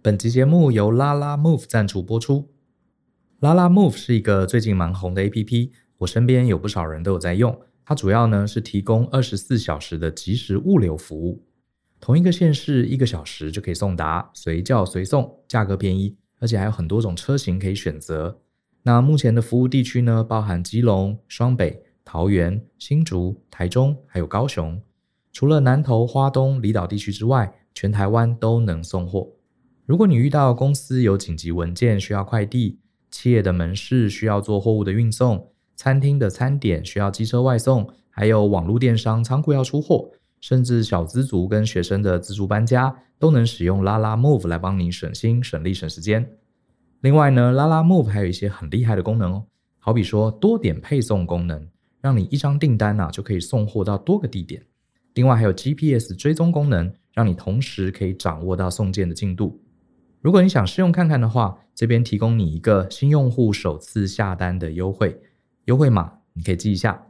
本集节目由拉拉 move 赞助播出。拉拉 move 是一个最近蛮红的 APP，我身边有不少人都有在用。它主要呢是提供二十四小时的即时物流服务，同一个县市一个小时就可以送达，随叫随送，价格便宜，而且还有很多种车型可以选择。那目前的服务地区呢，包含基隆、双北、桃园、新竹、台中，还有高雄。除了南投、花东离岛地区之外，全台湾都能送货。如果你遇到公司有紧急文件需要快递，企业的门市需要做货物的运送，餐厅的餐点需要机车外送，还有网络电商仓库要出货，甚至小资族跟学生的自助搬家，都能使用拉拉 Move 来帮你省心、省力、省时间。另外呢拉拉 Move 还有一些很厉害的功能哦，好比说多点配送功能，让你一张订单啊就可以送货到多个地点。另外还有 GPS 追踪功能，让你同时可以掌握到送件的进度。如果你想试用看看的话，这边提供你一个新用户首次下单的优惠，优惠码你可以记一下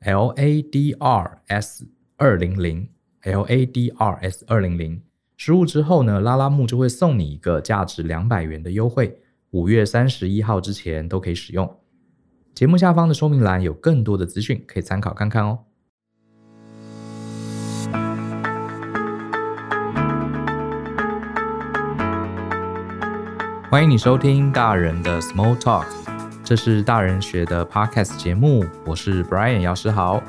，L A D R S 二零零，L A D R S 二零零，输入之后呢，拉拉木就会送你一个价值两百元的优惠，五月三十一号之前都可以使用。节目下方的说明栏有更多的资讯可以参考看看哦。欢迎你收听大人的 Small Talk，这是大人学的 Podcast 节目，我是 Brian 姚诗豪。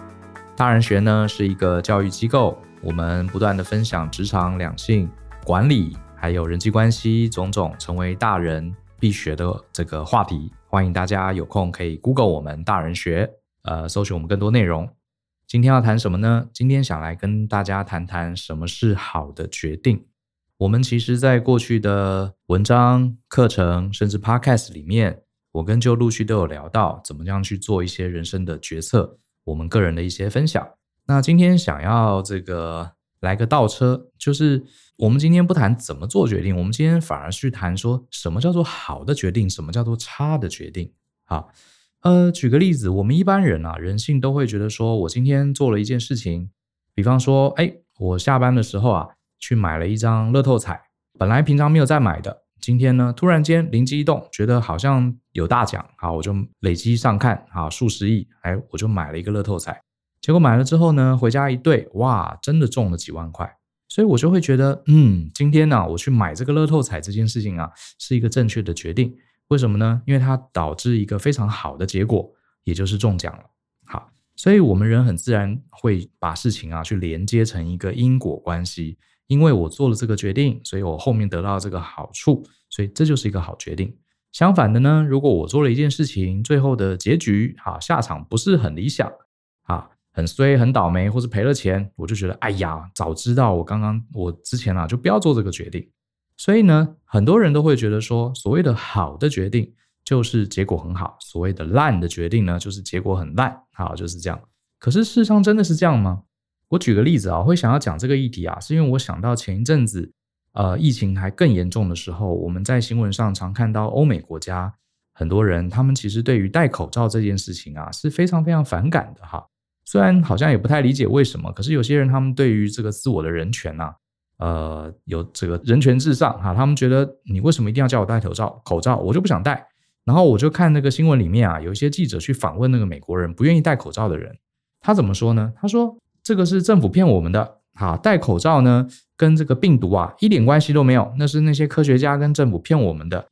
大人学呢是一个教育机构，我们不断的分享职场、两性、管理，还有人际关系种种成为大人必学的这个话题。欢迎大家有空可以 Google 我们大人学，呃，搜寻我们更多内容。今天要谈什么呢？今天想来跟大家谈谈什么是好的决定。我们其实，在过去的文章、课程，甚至 Podcast 里面，我跟 Joe 陆续都有聊到，怎么样去做一些人生的决策，我们个人的一些分享。那今天想要这个来个倒车，就是我们今天不谈怎么做决定，我们今天反而去谈说什么叫做好的决定，什么叫做差的决定。好，呃，举个例子，我们一般人啊，人性都会觉得说，我今天做了一件事情，比方说，哎，我下班的时候啊。去买了一张乐透彩，本来平常没有在买的，今天呢突然间灵机一动，觉得好像有大奖，好，我就累积上看，好，数十亿，哎，我就买了一个乐透彩。结果买了之后呢，回家一对，哇，真的中了几万块，所以我就会觉得，嗯，今天呢，我去买这个乐透彩这件事情啊，是一个正确的决定。为什么呢？因为它导致一个非常好的结果，也就是中奖了。好，所以我们人很自然会把事情啊去连接成一个因果关系。因为我做了这个决定，所以我后面得到这个好处，所以这就是一个好决定。相反的呢，如果我做了一件事情，最后的结局，哈，下场不是很理想，啊，很衰，很倒霉，或是赔了钱，我就觉得，哎呀，早知道我刚刚我之前啊，就不要做这个决定。所以呢，很多人都会觉得说，所谓的好的决定就是结果很好，所谓的烂的决定呢，就是结果很烂，好，就是这样。可是事实上真的是这样吗？我举个例子啊，会想要讲这个议题啊，是因为我想到前一阵子，呃，疫情还更严重的时候，我们在新闻上常看到欧美国家很多人，他们其实对于戴口罩这件事情啊是非常非常反感的哈。虽然好像也不太理解为什么，可是有些人他们对于这个自我的人权呐，呃，有这个人权至上哈，他们觉得你为什么一定要叫我戴口罩？口罩我就不想戴。然后我就看那个新闻里面啊，有一些记者去访问那个美国人不愿意戴口罩的人，他怎么说呢？他说。这个是政府骗我们的，好，戴口罩呢，跟这个病毒啊一点关系都没有，那是那些科学家跟政府骗我们的。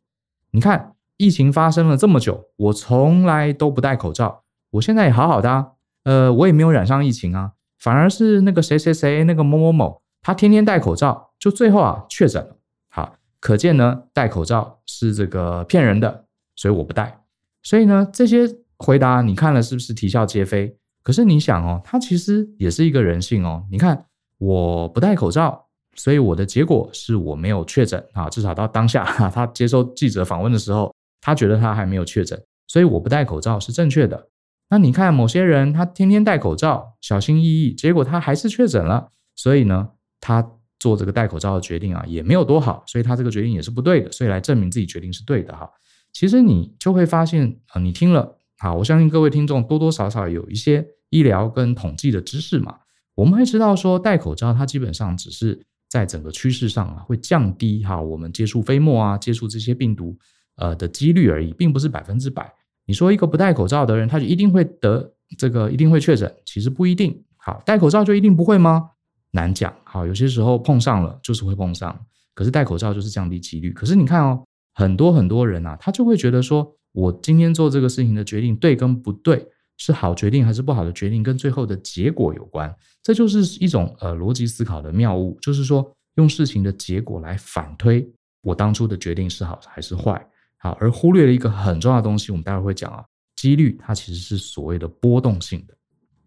你看，疫情发生了这么久，我从来都不戴口罩，我现在也好好的啊，呃，我也没有染上疫情啊，反而是那个谁谁谁那个某某某，他天天戴口罩，就最后啊确诊了。好，可见呢，戴口罩是这个骗人的，所以我不戴。所以呢，这些回答你看了是不是啼笑皆非？可是你想哦，它其实也是一个人性哦。你看，我不戴口罩，所以我的结果是我没有确诊啊。至少到当下，他接受记者访问的时候，他觉得他还没有确诊，所以我不戴口罩是正确的。那你看，某些人他天天戴口罩，小心翼翼，结果他还是确诊了。所以呢，他做这个戴口罩的决定啊，也没有多好，所以他这个决定也是不对的。所以来证明自己决定是对的哈。其实你就会发现啊，你听了好，我相信各位听众多多少少有一些。医疗跟统计的知识嘛，我们会知道说戴口罩它基本上只是在整个趋势上啊，会降低哈我们接触飞沫啊，接触这些病毒呃的几率而已，并不是百分之百。你说一个不戴口罩的人，他就一定会得这个，一定会确诊？其实不一定。好，戴口罩就一定不会吗？难讲。好，有些时候碰上了就是会碰上，可是戴口罩就是降低几率。可是你看哦，很多很多人啊，他就会觉得说，我今天做这个事情的决定对跟不对，是好决定还是不好的决定，跟最后的结果有关。这就是一种呃逻辑思考的谬误，就是说用事情的结果来反推我当初的决定是好还是坏。好，而忽略了一个很重要的东西，我们待会会讲啊，几率它其实是所谓的波动性的。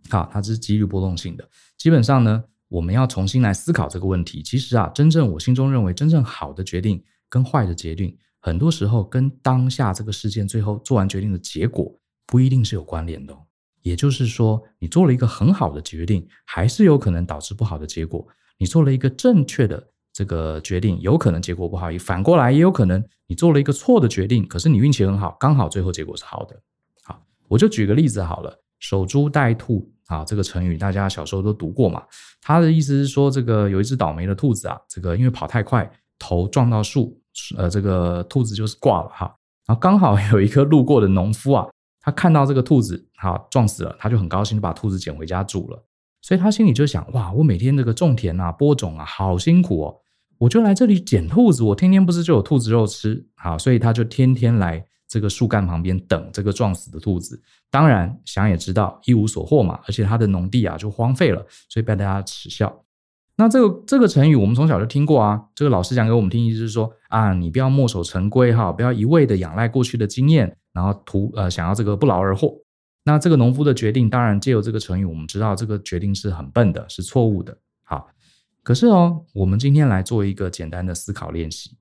好，它是几率波动性的。基本上呢，我们要重新来思考这个问题。其实啊，真正我心中认为真正好的决定跟坏的决定，很多时候跟当下这个事件最后做完决定的结果不一定是有关联的。也就是说，你做了一个很好的决定，还是有可能导致不好的结果。你做了一个正确的。这个决定有可能结果不好，反过来也有可能你做了一个错的决定，可是你运气很好，刚好最后结果是好的。好，我就举个例子好了，守株待兔啊，这个成语大家小时候都读过嘛。它的意思是说，这个有一只倒霉的兔子啊，这个因为跑太快，头撞到树，呃，这个兔子就是挂了哈。然后刚好有一个路过的农夫啊，他看到这个兔子哈撞死了，他就很高兴，就把兔子捡回家煮了。所以他心里就想：哇，我每天这个种田啊、播种啊，好辛苦哦。我就来这里捡兔子，我天天不是就有兔子肉吃，好，所以他就天天来这个树干旁边等这个撞死的兔子。当然，想也知道一无所获嘛，而且他的农地啊就荒废了，所以被大家耻笑。那这个这个成语我们从小就听过啊，这个老师讲给我们听，意思是说啊，你不要墨守成规哈，不要一味的仰赖过去的经验，然后图呃想要这个不劳而获。那这个农夫的决定，当然借由这个成语，我们知道这个决定是很笨的，是错误的。好。可是哦，我们今天来做一个简单的思考练习，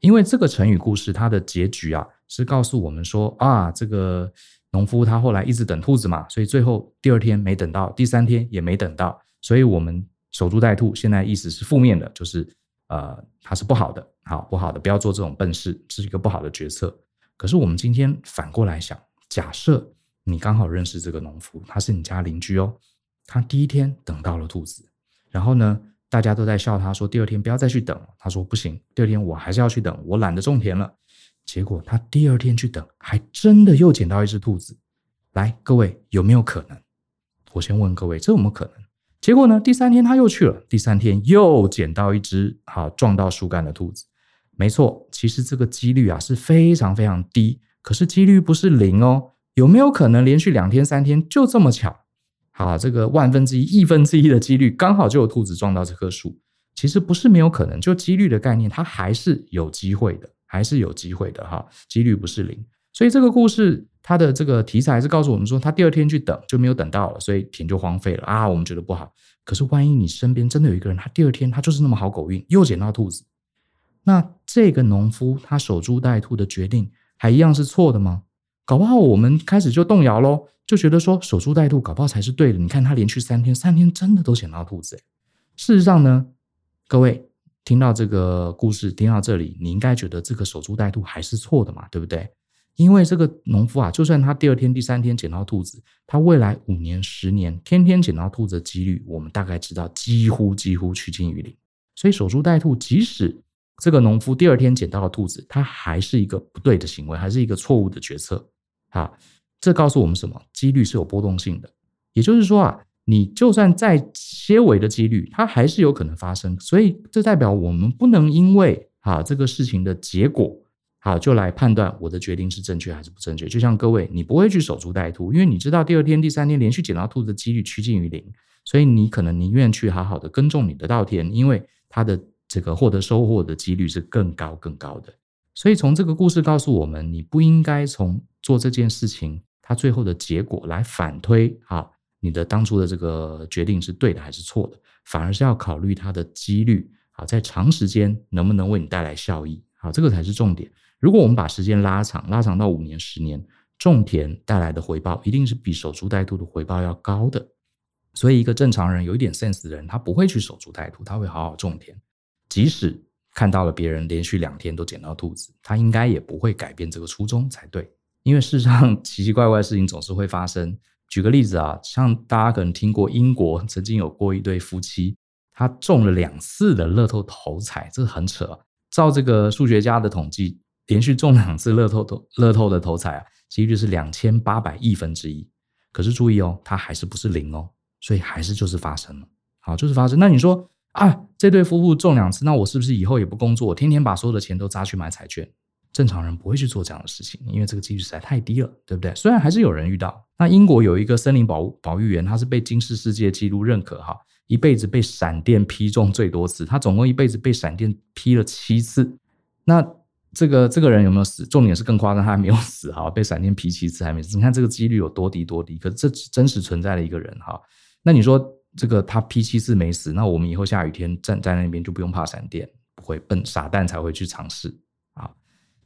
因为这个成语故事它的结局啊，是告诉我们说啊，这个农夫他后来一直等兔子嘛，所以最后第二天没等到，第三天也没等到，所以我们守株待兔，现在意思是负面的，就是呃，它是不好的，好，不好的，不要做这种笨事，是一个不好的决策。可是我们今天反过来想，假设你刚好认识这个农夫，他是你家邻居哦，他第一天等到了兔子，然后呢，大家都在笑他，说第二天不要再去等。他说不行，第二天我还是要去等，我懒得种田了。结果他第二天去等，还真的又捡到一只兔子。来，各位有没有可能？我先问各位，这有没有可能？结果呢？第三天他又去了，第三天又捡到一只好撞到树干的兔子。没错，其实这个几率啊是非常非常低，可是几率不是零哦。有没有可能连续两天、三天就这么巧？好，这个万分之一、亿分之一的几率，刚好就有兔子撞到这棵树。其实不是没有可能，就几率的概念，它还是有机会的，还是有机会的哈。几率不是零，所以这个故事它的这个题材是告诉我们说，他第二天去等就没有等到了，所以田就荒废了啊。我们觉得不好，可是万一你身边真的有一个人，他第二天他就是那么好狗运，又捡到兔子，那这个农夫他守株待兔的决定还一样是错的吗？搞不好我们开始就动摇喽。就觉得说守株待兔，搞不好才是对的。你看他连续三天，三天真的都捡到兔子。事实上呢，各位听到这个故事，听到这里，你应该觉得这个守株待兔还是错的嘛，对不对？因为这个农夫啊，就算他第二天、第三天捡到兔子，他未来五年、十年，天天捡到兔子的几率，我们大概知道，几乎几乎趋近于零。所以守株待兔，即使这个农夫第二天捡到了兔子，他还是一个不对的行为，还是一个错误的决策啊。这告诉我们什么？几率是有波动性的，也就是说啊，你就算再些微的几率，它还是有可能发生。所以这代表我们不能因为啊这个事情的结果好就来判断我的决定是正确还是不正确。就像各位，你不会去守株待兔，因为你知道第二天、第三天连续捡到兔子的几率趋近于零，所以你可能宁愿去好好的耕种你的稻田，因为它的这个获得收获的几率是更高更高的。所以从这个故事告诉我们，你不应该从做这件事情。它最后的结果来反推，啊，你的当初的这个决定是对的还是错的？反而是要考虑它的几率，啊，在长时间能不能为你带来效益？啊，这个才是重点。如果我们把时间拉长，拉长到五年、十年，种田带来的回报一定是比守株待兔的回报要高的。所以，一个正常人有一点 sense 的人，他不会去守株待兔，他会好好种田，即使看到了别人连续两天都捡到兔子，他应该也不会改变这个初衷才对。因为世上奇奇怪怪的事情总是会发生。举个例子啊，像大家可能听过英国曾经有过一对夫妻，他中了两次的乐透头彩，这很扯。照这个数学家的统计，连续中两次乐透头乐透的头彩啊，几率是两千八百亿分之一。可是注意哦，它还是不是零哦，所以还是就是发生了。好，就是发生。那你说啊，这对夫妇中两次，那我是不是以后也不工作，天天把所有的钱都砸去买彩券？正常人不会去做这样的事情，因为这个几率实在太低了，对不对？虽然还是有人遇到。那英国有一个森林保保育员，他是被金氏世界纪录认可哈，一辈子被闪电劈中最多次，他总共一辈子被闪电劈了七次。那这个这个人有没有死？重点是更夸张，他还没有死哈，被闪电劈七次还没死。你看这个几率有多低多低？可是这真实存在的一个人哈。那你说这个他 P 七四没死，那我们以后下雨天站在那边就不用怕闪电，不会笨傻蛋才会去尝试啊。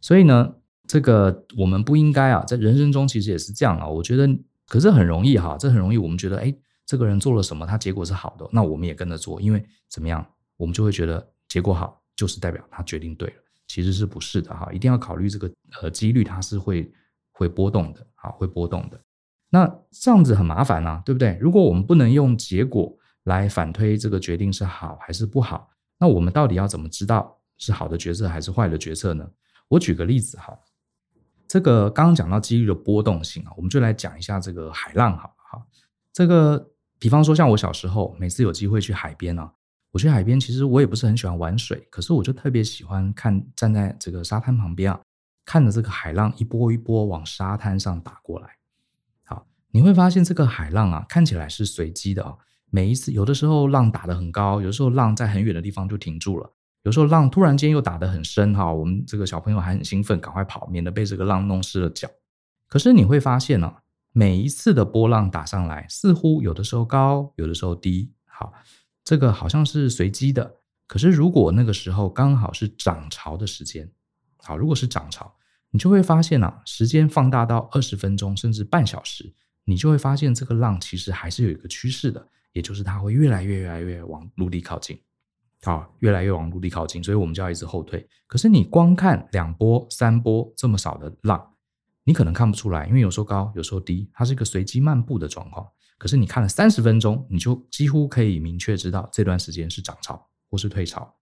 所以呢，这个我们不应该啊，在人生中其实也是这样啊。我觉得，可是很容易哈，这很容易。我们觉得，哎，这个人做了什么，他结果是好的，那我们也跟着做，因为怎么样，我们就会觉得结果好，就是代表他决定对了。其实是不是的哈？一定要考虑这个呃几率，它是会会波动的，好，会波动的。那这样子很麻烦啊，对不对？如果我们不能用结果来反推这个决定是好还是不好，那我们到底要怎么知道是好的决策还是坏的决策呢？我举个例子哈，这个刚刚讲到几率的波动性啊，我们就来讲一下这个海浪好不好？这个比方说像我小时候，每次有机会去海边啊，我去海边其实我也不是很喜欢玩水，可是我就特别喜欢看站在这个沙滩旁边啊，看着这个海浪一波一波往沙滩上打过来。你会发现这个海浪啊，看起来是随机的啊，每一次有的时候浪打得很高，有的时候浪在很远的地方就停住了。有时候浪突然间又打得很深哈，我们这个小朋友还很兴奋，赶快跑，免得被这个浪弄湿了脚。可是你会发现呢，每一次的波浪打上来，似乎有的时候高，有的时候低。好，这个好像是随机的。可是如果那个时候刚好是涨潮的时间，好，如果是涨潮，你就会发现啊，时间放大到二十分钟甚至半小时，你就会发现这个浪其实还是有一个趋势的，也就是它会越来越越来越往陆地靠近。啊，越来越往陆地靠近，所以我们就要一直后退。可是你光看两波、三波这么少的浪，你可能看不出来，因为有时候高，有时候低，它是一个随机漫步的状况。可是你看了三十分钟，你就几乎可以明确知道这段时间是涨潮或是退潮。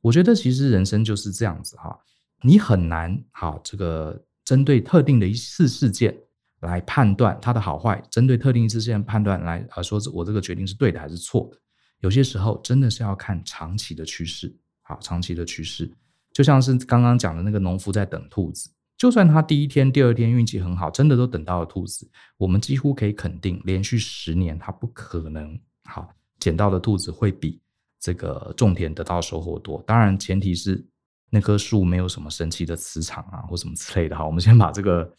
我觉得其实人生就是这样子哈，你很难哈，这个针对特定的一次事件来判断它的好坏，针对特定事件判断来啊，说我这个决定是对的还是错的。有些时候真的是要看长期的趋势，好，长期的趋势，就像是刚刚讲的那个农夫在等兔子，就算他第一天、第二天运气很好，真的都等到了兔子，我们几乎可以肯定，连续十年他不可能好捡到的兔子会比这个种田得到收获多。当然，前提是那棵树没有什么神奇的磁场啊，或什么之类的。好，我们先把这个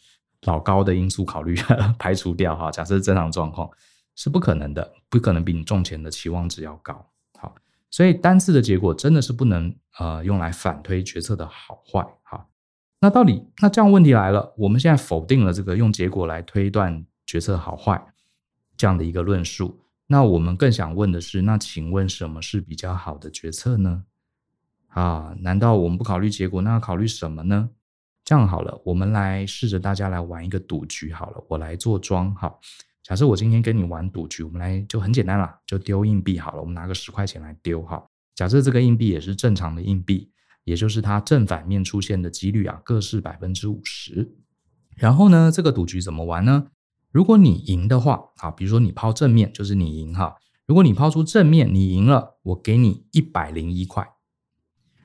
老高的因素考虑 排除掉哈，假设是正常状况。是不可能的，不可能比你种钱的期望值要高。好，所以单次的结果真的是不能呃用来反推决策的好坏。好，那到底那这样问题来了，我们现在否定了这个用结果来推断决策好坏这样的一个论述。那我们更想问的是，那请问什么是比较好的决策呢？啊，难道我们不考虑结果，那要考虑什么呢？这样好了，我们来试着大家来玩一个赌局好了，我来做庄好。假设我今天跟你玩赌局，我们来就很简单了，就丢硬币好了。我们拿个十块钱来丢哈。假设这个硬币也是正常的硬币，也就是它正反面出现的几率啊，各是百分之五十。然后呢，这个赌局怎么玩呢？如果你赢的话，啊，比如说你抛正面，就是你赢哈。如果你抛出正面，你赢了，我给你一百零一块。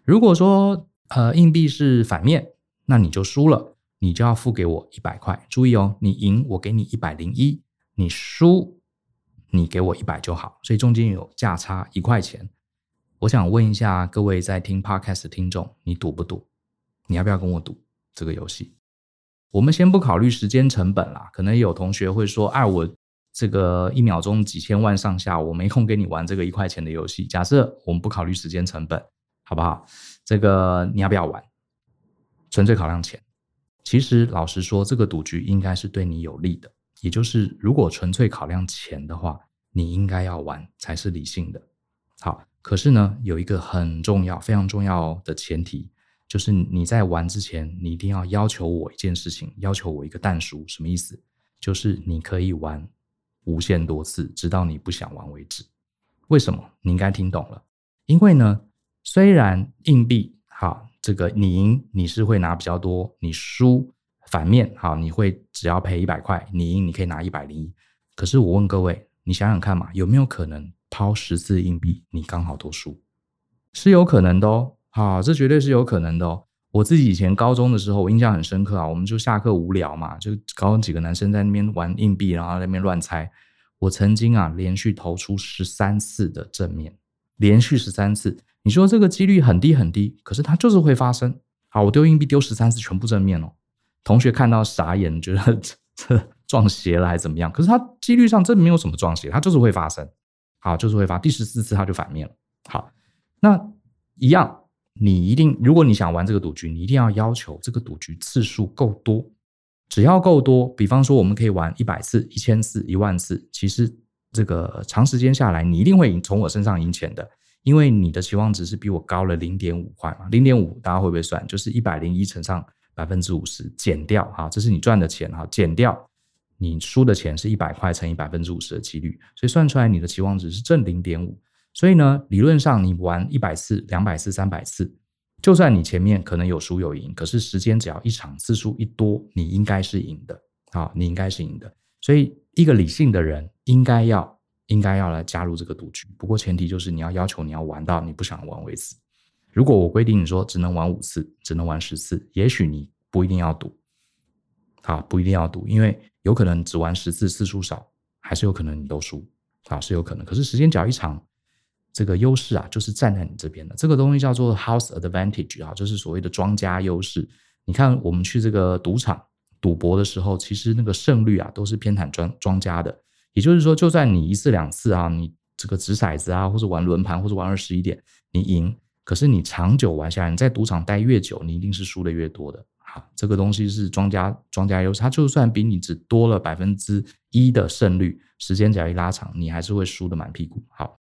如果说呃硬币是反面，那你就输了，你就要付给我一百块。注意哦，你赢我给你一百零一。你输，你给我一百就好，所以中间有价差一块钱。我想问一下各位在听 Podcast 的听众，你赌不赌？你要不要跟我赌这个游戏？我们先不考虑时间成本啦，可能有同学会说：“哎，我这个一秒钟几千万上下，我没空跟你玩这个一块钱的游戏。”假设我们不考虑时间成本，好不好？这个你要不要玩？纯粹考量钱。其实老实说，这个赌局应该是对你有利的。也就是，如果纯粹考量钱的话，你应该要玩才是理性的。好，可是呢，有一个很重要、非常重要的前提，就是你在玩之前，你一定要要求我一件事情，要求我一个但书。什么意思？就是你可以玩无限多次，直到你不想玩为止。为什么？你应该听懂了，因为呢，虽然硬币好，这个你赢你是会拿比较多，你输反面好，你会只要赔一百块，你赢你可以拿一百零一。可是我问各位，你想想看嘛，有没有可能抛十次硬币，你刚好都输？是有可能的哦，好，这绝对是有可能的哦。我自己以前高中的时候，我印象很深刻啊，我们就下课无聊嘛，就高中几个男生在那边玩硬币，然后在那边乱猜。我曾经啊，连续投出十三次的正面，连续十三次。你说这个几率很低很低，可是它就是会发生。好，我丢硬币丢十三次，全部正面哦。同学看到傻眼，觉得 这这撞邪了还是怎么样？可是它几率上真没有什么撞邪，它就是会发生。好，就是会发。第十四次它就反面了。好，那一样，你一定，如果你想玩这个赌局，你一定要要求这个赌局次数够多。只要够多，比方说我们可以玩一百次、一千次、一万次，其实这个长时间下来，你一定会赢，从我身上赢钱的，因为你的期望值是比我高了零点五块嘛，零点五大家会不会算？就是一百零一乘上百分之五十减掉，哈，这是你赚的钱哈，减掉你输的钱是一百块乘以百分之五十的几率，所以算出来你的期望值是正零点五，所以呢，理论上你玩一百次、两百次、三百次。就算你前面可能有输有赢，可是时间只要一长，次数一多，你应该是赢的。好，你应该是赢的。所以，一个理性的人应该要应该要来加入这个赌局。不过前提就是你要要求你要玩到你不想玩为止。如果我规定你说只能玩五次，只能玩十次，也许你不一定要赌。啊，不一定要赌，因为有可能只玩十次，次数少，还是有可能你都输。啊，是有可能。可是时间只要一长。这个优势啊，就是站在你这边的。这个东西叫做 house advantage 啊，就是所谓的庄家优势。你看，我们去这个赌场赌博的时候，其实那个胜率啊，都是偏袒庄庄家的。也就是说，就算你一次两次啊，你这个掷骰子啊，或者玩轮盘，或者玩二十一点，你赢，可是你长久玩下来，你在赌场待越久，你一定是输的越多的。好，这个东西是庄家庄家优势，它就算比你只多了百分之一的胜率，时间只要一拉长，你还是会输得满屁股。好。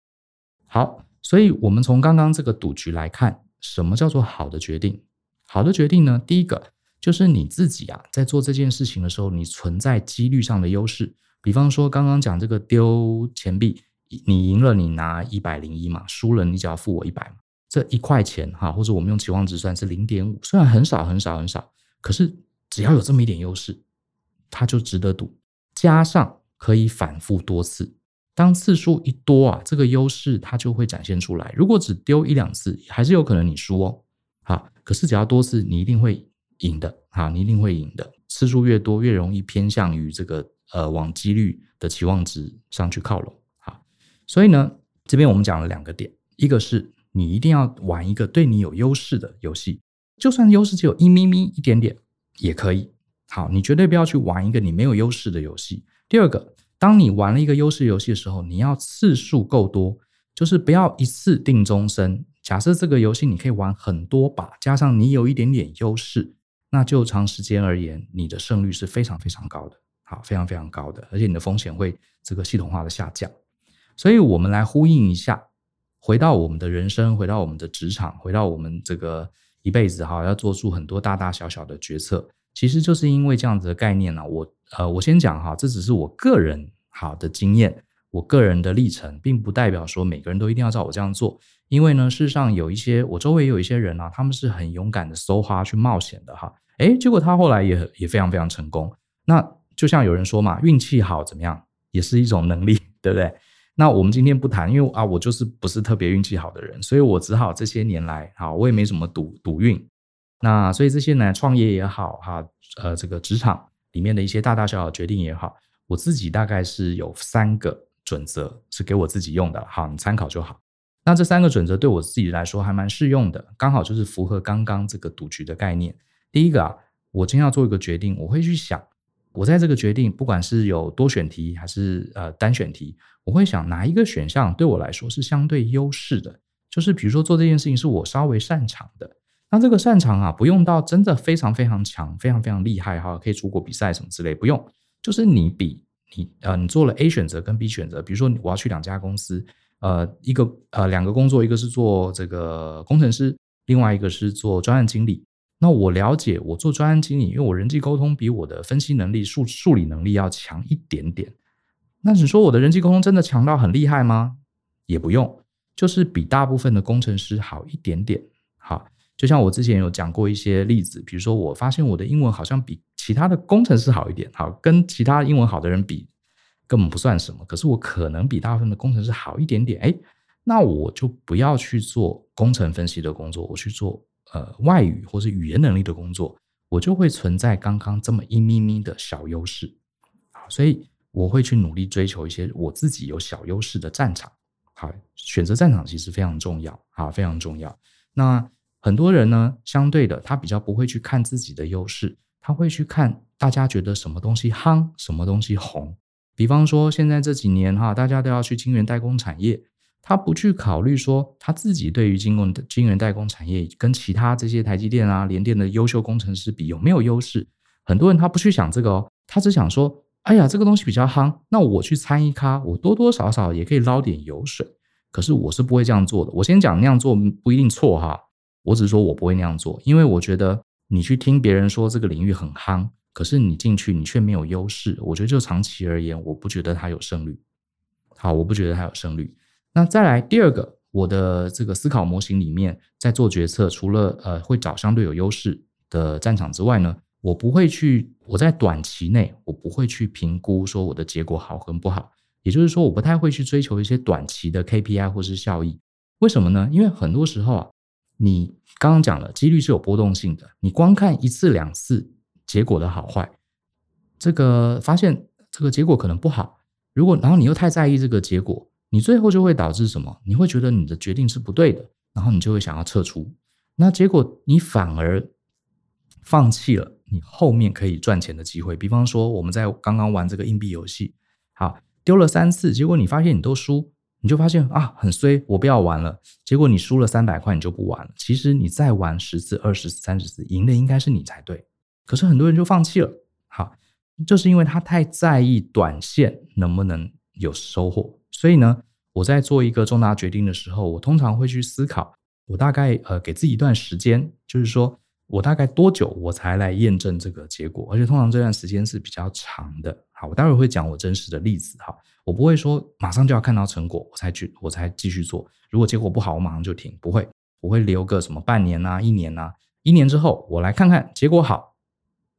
好，所以我们从刚刚这个赌局来看，什么叫做好的决定？好的决定呢？第一个就是你自己啊，在做这件事情的时候，你存在几率上的优势。比方说，刚刚讲这个丢钱币，你赢了，你拿一百零一嘛，输了，你只要付我一百嘛。这一块钱哈，或者我们用期望值算是零点五，虽然很少很少很少，可是只要有这么一点优势，它就值得赌。加上可以反复多次。当次数一多啊，这个优势它就会展现出来。如果只丢一两次，还是有可能你输哦。好，可是只要多次，你一定会赢的。好，你一定会赢的。次数越多，越容易偏向于这个呃往几率的期望值上去靠拢。好，所以呢，这边我们讲了两个点，一个是你一定要玩一个对你有优势的游戏，就算优势只有一咪咪一点点也可以。好，你绝对不要去玩一个你没有优势的游戏。第二个。当你玩了一个优势游戏的时候，你要次数够多，就是不要一次定终身。假设这个游戏你可以玩很多把，加上你有一点点优势，那就长时间而言，你的胜率是非常非常高的，好，非常非常高的，而且你的风险会这个系统化的下降。所以，我们来呼应一下，回到我们的人生，回到我们的职场，回到我们这个一辈子哈，要做出很多大大小小的决策。其实就是因为这样子的概念呢、我呃，我先讲哈，这只是我个人好的经验，我个人的历程，并不代表说每个人都一定要照我这样做。因为呢，事实上有一些我周围有一些人啊，他们是很勇敢的搜花去冒险的哈，诶，结果他后来也也非常非常成功。那就像有人说嘛，运气好怎么样，也是一种能力，对不对？那我们今天不谈，因为啊，我就是不是特别运气好的人，所以我只好这些年来，好，我也没什么赌赌运。那所以这些呢，创业也好，哈，呃，这个职场里面的一些大大小小决定也好，我自己大概是有三个准则是给我自己用的，好，你参考就好。那这三个准则对我自己来说还蛮适用的，刚好就是符合刚刚这个赌局的概念。第一个啊，我今天要做一个决定，我会去想，我在这个决定，不管是有多选题还是呃单选题，我会想哪一个选项对我来说是相对优势的，就是比如说做这件事情是我稍微擅长的。那这个擅长啊，不用到真的非常非常强，非常非常厉害哈，可以出国比赛什么之类，不用。就是你比你呃，你做了 A 选择跟 B 选择，比如说我要去两家公司，呃，一个呃两个工作，一个是做这个工程师，另外一个是做专案经理。那我了解，我做专案经理，因为我人际沟通比我的分析能力、数数理能力要强一点点。那你说我的人际沟通真的强到很厉害吗？也不用，就是比大部分的工程师好一点点。好，就像我之前有讲过一些例子，比如说我发现我的英文好像比其他的工程师好一点，好，跟其他英文好的人比根本不算什么，可是我可能比大部分的工程师好一点点，哎，那我就不要去做工程分析的工作，我去做呃外语或是语言能力的工作，我就会存在刚刚这么一咪咪的小优势。所以我会去努力追求一些我自己有小优势的战场。好，选择战场其实非常重要，啊，非常重要。那很多人呢，相对的，他比较不会去看自己的优势，他会去看大家觉得什么东西夯，什么东西红。比方说，现在这几年哈，大家都要去晶圆代工产业，他不去考虑说他自己对于晶圆晶圆代工产业跟其他这些台积电啊、联电的优秀工程师比有没有优势。很多人他不去想这个哦，他只想说，哎呀，这个东西比较夯，那我去参一咖，我多多少少也可以捞点油水。可是我是不会这样做的。我先讲那样做不一定错哈。我只是说，我不会那样做，因为我觉得你去听别人说这个领域很夯，可是你进去你却没有优势，我觉得就长期而言，我不觉得它有胜率。好，我不觉得它有胜率。那再来第二个，我的这个思考模型里面，在做决策，除了呃会找相对有优势的战场之外呢，我不会去，我在短期内我不会去评估说我的结果好跟不好，也就是说，我不太会去追求一些短期的 KPI 或是效益。为什么呢？因为很多时候啊。你刚刚讲了，几率是有波动性的。你光看一次两次结果的好坏，这个发现这个结果可能不好。如果然后你又太在意这个结果，你最后就会导致什么？你会觉得你的决定是不对的，然后你就会想要撤出。那结果你反而放弃了你后面可以赚钱的机会。比方说，我们在刚刚玩这个硬币游戏，好，丢了三次，结果你发现你都输。你就发现啊，很衰，我不要玩了。结果你输了三百块，你就不玩了。其实你再玩十次、二十次、三十次，赢的应该是你才对。可是很多人就放弃了。好，就是因为他太在意短线能不能有收获。所以呢，我在做一个重大决定的时候，我通常会去思考，我大概呃给自己一段时间，就是说我大概多久我才来验证这个结果，而且通常这段时间是比较长的。好，我待会会讲我真实的例子哈。我不会说马上就要看到成果，我才去，我才继续做。如果结果不好，我马上就停。不会，我会留个什么半年啊、一年啊，一年之后我来看看结果好，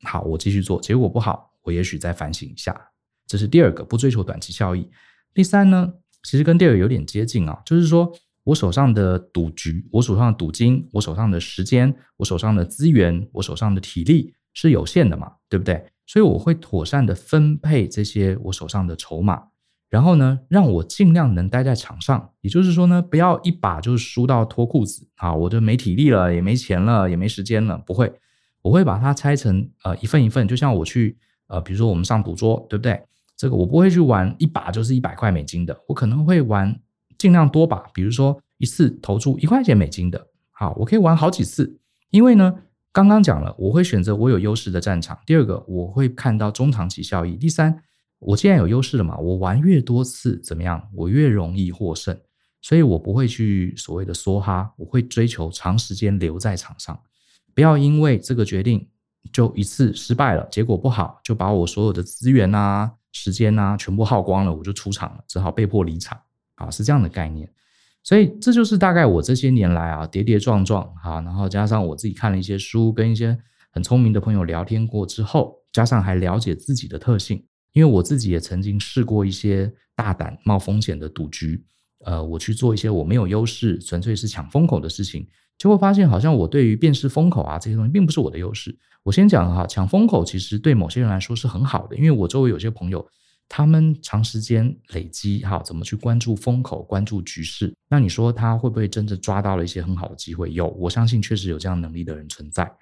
好，我继续做。结果不好，我也许再反省一下。这是第二个，不追求短期效益。第三呢，其实跟第二有点接近啊，就是说我手上的赌局，我手上的赌金，我手上的时间，我手上的资源，我手上的体力是有限的嘛，对不对？所以我会妥善的分配这些我手上的筹码。然后呢，让我尽量能待在场上，也就是说呢，不要一把就输到脱裤子啊！我就没体力了，也没钱了，也没时间了。不会，我会把它拆成呃一份一份，就像我去呃，比如说我们上赌桌，对不对？这个我不会去玩一把就是一百块美金的，我可能会玩尽量多把，比如说一次投注一块钱美金的。好，我可以玩好几次，因为呢，刚刚讲了，我会选择我有优势的战场。第二个，我会看到中长期效益。第三。我既然有优势了嘛，我玩越多次怎么样？我越容易获胜，所以我不会去所谓的梭哈，我会追求长时间留在场上，不要因为这个决定就一次失败了，结果不好，就把我所有的资源啊、时间啊全部耗光了，我就出场了，只好被迫离场啊，是这样的概念。所以这就是大概我这些年来啊跌跌撞撞哈，然后加上我自己看了一些书，跟一些很聪明的朋友聊天过之后，加上还了解自己的特性。因为我自己也曾经试过一些大胆冒风险的赌局，呃，我去做一些我没有优势、纯粹是抢风口的事情，就会发现好像我对于辨识风口啊这些东西并不是我的优势。我先讲哈，抢风口其实对某些人来说是很好的，因为我周围有些朋友，他们长时间累积哈，怎么去关注风口、关注局势，那你说他会不会真的抓到了一些很好的机会？有，我相信确实有这样能力的人存在。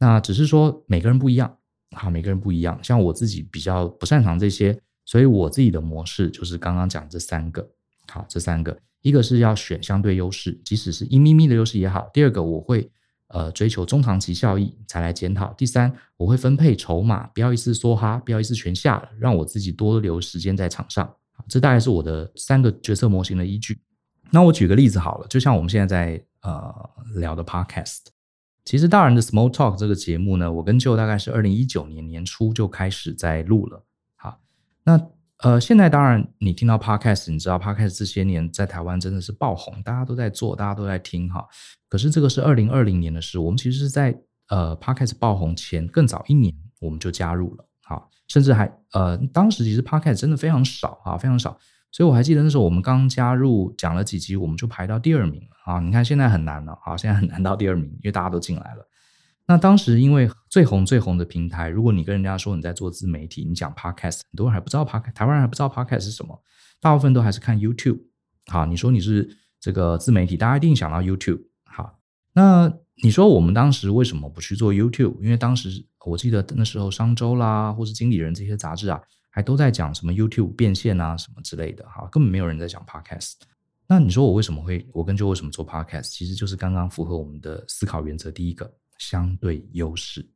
那只是说每个人不一样。好，每个人不一样。像我自己比较不擅长这些，所以我自己的模式就是刚刚讲这三个。好，这三个，一个是要选相对优势，即使是一咪咪的优势也好。第二个，我会呃追求中长期效益才来检讨。第三，我会分配筹码，不要一次梭哈，不要一次全下了，让我自己多留时间在场上。这大概是我的三个决策模型的依据。那我举个例子好了，就像我们现在在呃聊的 Podcast。其实大人的 Small Talk 这个节目呢，我跟 Joe 大概是二零一九年年初就开始在录了。好，那呃，现在当然你听到 Podcast，你知道 Podcast 这些年在台湾真的是爆红，大家都在做，大家都在听哈。可是这个是二零二零年的事，我们其实是在呃 Podcast 爆红前更早一年我们就加入了，哈，甚至还呃当时其实 Podcast 真的非常少啊，非常少。所以我还记得那时候我们刚加入，讲了几集，我们就排到第二名了啊！你看现在很难了啊，现在很难到第二名，因为大家都进来了。那当时因为最红最红的平台，如果你跟人家说你在做自媒体，你讲 Podcast，很多人还不知道 Podcast，台湾人还不知道 Podcast 是什么，大部分都还是看 YouTube。好，你说你是这个自媒体，大家一定想到 YouTube。好，那你说我们当时为什么不去做 YouTube？因为当时我记得那时候商周啦，或是经理人这些杂志啊。还都在讲什么 YouTube 变现啊，什么之类的哈，根本没有人在讲 Podcast。那你说我为什么会，我跟 Joe 为什么做 Podcast？其实就是刚刚符合我们的思考原则，第一个相对优势。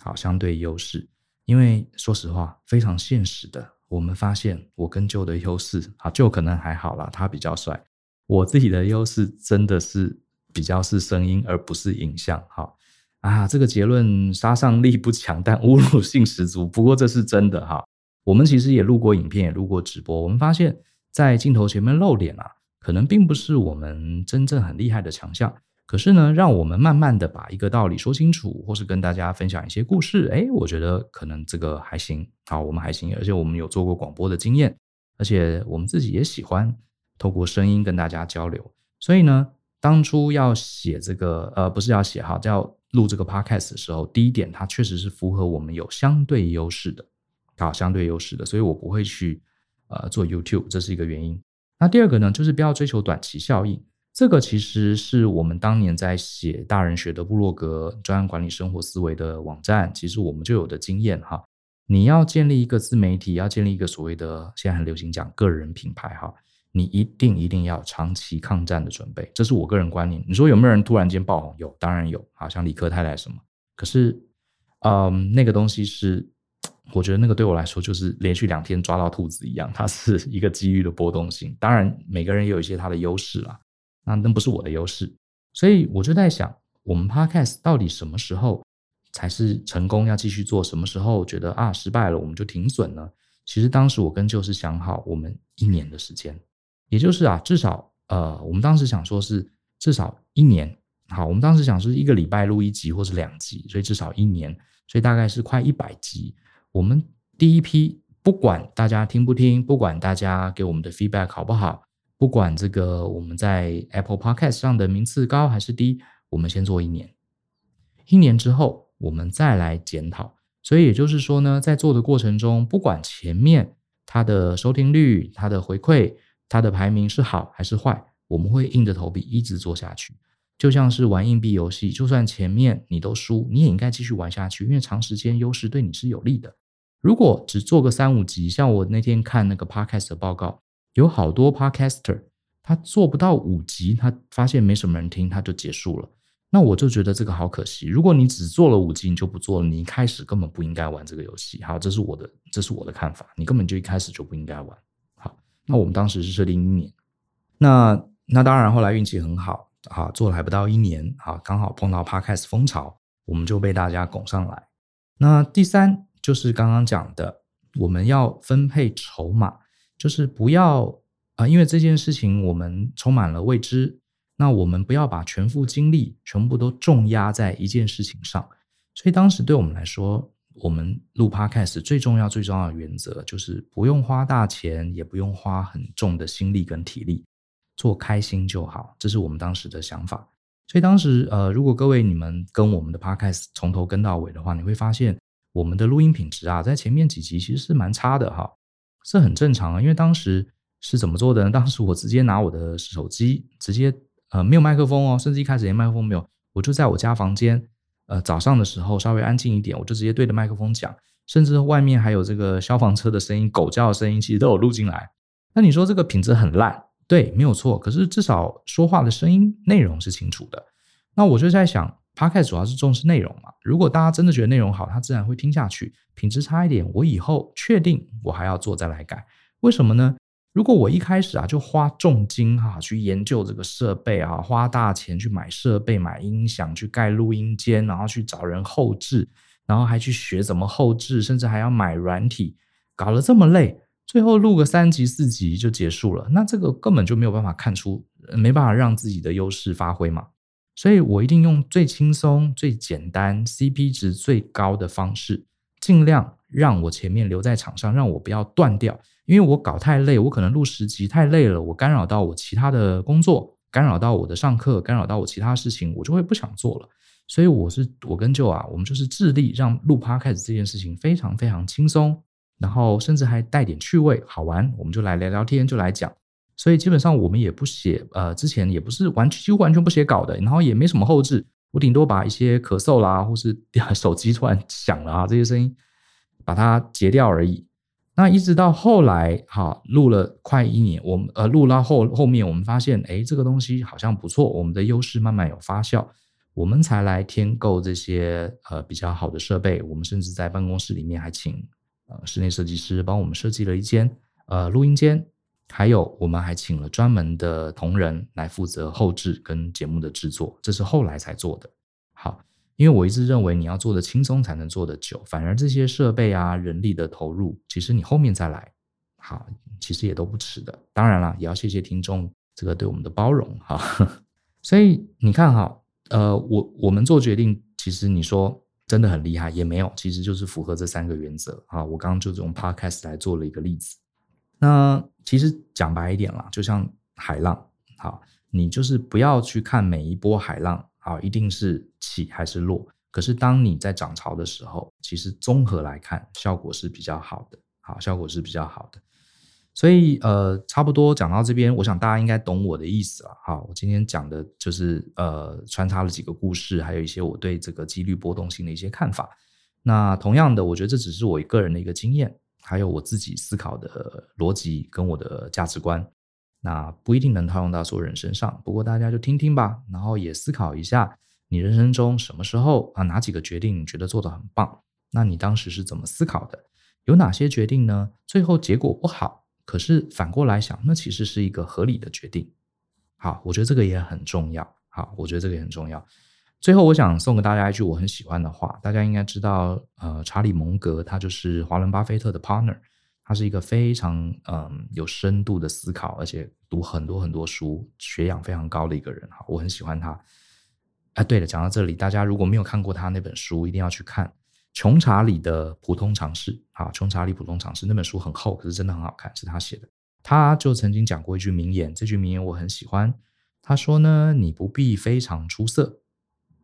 好，相对优势，因为说实话，非常现实的，我们发现我跟旧的优势啊，Joe 可能还好啦，他比较帅。我自己的优势真的是比较是声音，而不是影像。好啊，这个结论杀伤力不强，但侮辱性十足。不过这是真的哈。我们其实也录过影片，也录过直播。我们发现，在镜头前面露脸啊，可能并不是我们真正很厉害的强项。可是呢，让我们慢慢的把一个道理说清楚，或是跟大家分享一些故事，哎，我觉得可能这个还行。好，我们还行，而且我们有做过广播的经验，而且我们自己也喜欢透过声音跟大家交流。所以呢，当初要写这个，呃，不是要写哈，叫录这个 podcast 的时候，第一点，它确实是符合我们有相对优势的。好，相对优势的，所以我不会去呃做 YouTube，这是一个原因。那第二个呢，就是不要追求短期效应。这个其实是我们当年在写大人学的部落格、专案管理生活思维的网站，其实我们就有的经验哈。你要建立一个自媒体，要建立一个所谓的现在很流行讲个人品牌哈，你一定一定要长期抗战的准备，这是我个人观念。你说有没有人突然间爆红？有，当然有，好像理科太太什么。可是，嗯，那个东西是。我觉得那个对我来说就是连续两天抓到兔子一样，它是一个机遇的波动性。当然，每个人也有一些他的优势啦，那那不是我的优势。所以我就在想，我们 Podcast 到底什么时候才是成功？要继续做？什么时候觉得啊失败了，我们就停损呢？其实当时我跟就是想好，我们一年的时间，也就是啊，至少呃，我们当时想说是至少一年。好，我们当时想是一个礼拜录一集或是两集，所以至少一年，所以大概是快一百集。我们第一批，不管大家听不听，不管大家给我们的 feedback 好不好，不管这个我们在 Apple Podcast 上的名次高还是低，我们先做一年。一年之后，我们再来检讨。所以也就是说呢，在做的过程中，不管前面它的收听率、它的回馈、它的排名是好还是坏，我们会硬着头皮一直做下去。就像是玩硬币游戏，就算前面你都输，你也应该继续玩下去，因为长时间优势对你是有利的。如果只做个三五集，像我那天看那个 podcast 的报告，有好多 podcaster 他做不到五集，他发现没什么人听，他就结束了。那我就觉得这个好可惜。如果你只做了五集，你就不做了，你一开始根本不应该玩这个游戏。好，这是我的，这是我的看法。你根本就一开始就不应该玩。好，那我们当时是设定一年，那那当然后来运气很好，啊，做了还不到一年，啊，刚好碰到 podcast 风潮，我们就被大家拱上来。那第三。就是刚刚讲的，我们要分配筹码，就是不要啊、因为这件事情我们充满了未知，那我们不要把全副精力全部都重压在一件事情上。所以当时对我们来说，我们录 Podcast 最重要、最重要的原则就是不用花大钱，也不用花很重的心力跟体力，做开心就好。这是我们当时的想法。所以当时呃，如果各位你们跟我们的 Podcast 从头跟到尾的话，你会发现。我们的录音品质啊，在前面几集其实是蛮差的哈，是很正常啊。因为当时是怎么做的呢？当时我直接拿我的手机，直接呃没有麦克风哦，甚至一开始连麦克风没有，我就在我家房间，呃早上的时候稍微安静一点，我就直接对着麦克风讲，甚至外面还有这个消防车的声音、狗叫的声音，其实都有录进来。那你说这个品质很烂，对，没有错。可是至少说话的声音内容是清楚的。那我就在想。Podcast 主要是重视内容嘛，如果大家真的觉得内容好，他自然会听下去。品质差一点，我以后确定我还要做再来改。为什么呢？如果我一开始啊就花重金哈、去研究这个设备啊，花大钱去买设备、买音响、去盖录音间，然后去找人后置，然后还去学怎么后置，甚至还要买软体，搞了这么累，最后录个三集四集就结束了，那这个根本就没有办法看出，没办法让自己的优势发挥嘛。所以我一定用最轻松、最简单、CP 值最高的方式，尽量让我前面留在场上，让我不要断掉。因为我搞太累，我可能录十集太累了，我干扰到我其他的工作，干扰到我的上课，干扰到我其他事情，我就会不想做了。所以我是我跟舅啊，我们就是致力让录 Podcast 这件事情非常非常轻松，然后甚至还带点趣味好玩，我们就来聊聊天，就来讲。所以基本上我们也不写，呃，之前也不是完几乎完全不写稿的，然后也没什么后置，我顶多把一些咳嗽啦，或是 手机突然响了啊这些声音，把它截掉而已。那一直到后来，哈，录了快一年，我们呃录到后后面，我们发现，哎，这个东西好像不错，我们的优势慢慢有发酵，我们才来添购这些呃比较好的设备。我们甚至在办公室里面还请呃室内设计师帮我们设计了一间呃录音间。还有，我们还请了专门的同仁来负责后置跟节目的制作，这是后来才做的。好，因为我一直认为你要做的轻松才能做得久，反而这些设备啊、人力的投入，其实你后面再来，好，其实也都不迟的。当然了，也要谢谢听众这个对我们的包容哈。所以你看哈，呃，我我们做决定，其实你说真的很厉害，也没有，其实就是符合这三个原则啊。我刚刚就用 Podcast 来做了一个例子。那其实讲白一点啦，就像海浪，好，你就是不要去看每一波海浪，好，一定是起还是落。可是当你在涨潮的时候，其实综合来看，效果是比较好的，好，效果是比较好的。所以呃，差不多讲到这边，我想大家应该懂我的意思了。好，我今天讲的就是呃，穿插了几个故事，还有一些我对这个几率波动性的一些看法。那同样的，我觉得这只是我个人的一个经验。还有我自己思考的逻辑跟我的价值观，那不一定能套用到所有人身上。不过大家就听听吧，然后也思考一下，你人生中什么时候啊，哪几个决定你觉得做得很棒？那你当时是怎么思考的？有哪些决定呢？最后结果不好，可是反过来想，那其实是一个合理的决定。好，我觉得这个也很重要。好，我觉得这个也很重要。最后，我想送给大家一句我很喜欢的话。大家应该知道，呃，查理蒙格他就是华伦巴菲特的 partner，他是一个非常嗯、有深度的思考，而且读很多很多书，学养非常高的一个人。哈，我很喜欢他。哎，对了，讲到这里，大家如果没有看过他那本书，一定要去看《穷查理的普通常识》。啊，《穷查理普通常识》那本书很厚，可是真的很好看，是他写的。他就曾经讲过一句名言，这句名言我很喜欢。他说呢，你不必非常出色。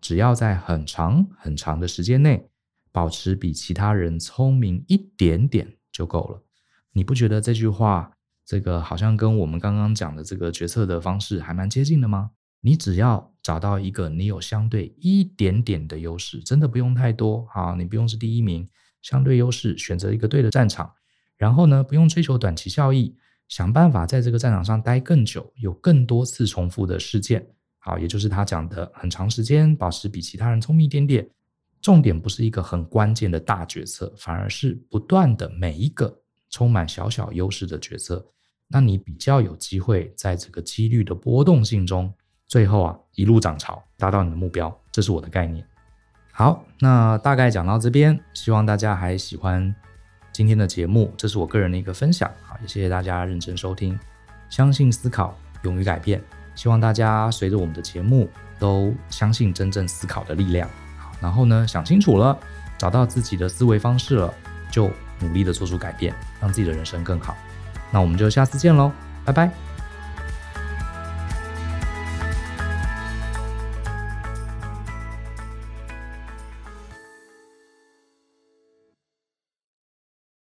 只要在很长很长的时间内保持比其他人聪明一点点就够了。你不觉得这句话，这个好像跟我们刚刚讲的这个决策的方式还蛮接近的吗？你只要找到一个你有相对一点点的优势，真的不用太多，啊，你不用是第一名，相对优势，选择一个对的战场，然后呢，不用追求短期效益，想办法在这个战场上待更久，有更多次重复的事件。好，也就是他讲的很长时间保持比其他人聪明一点点，重点不是一个很关键的大决策，反而是不断的每一个充满小小优势的决策，那你比较有机会在这个几率的波动性中，最后啊一路涨潮，达到你的目标。这是我的概念。好，那大概讲到这边，希望大家还喜欢今天的节目，这是我个人的一个分享。好，也谢谢大家认真收听，相信思考，勇于改变。希望大家随着我们的节目，都相信真正思考的力量。然后呢，想清楚了，找到自己的思维方式了，就努力的做出改变，让自己的人生更好。那我们就下次见喽，拜拜。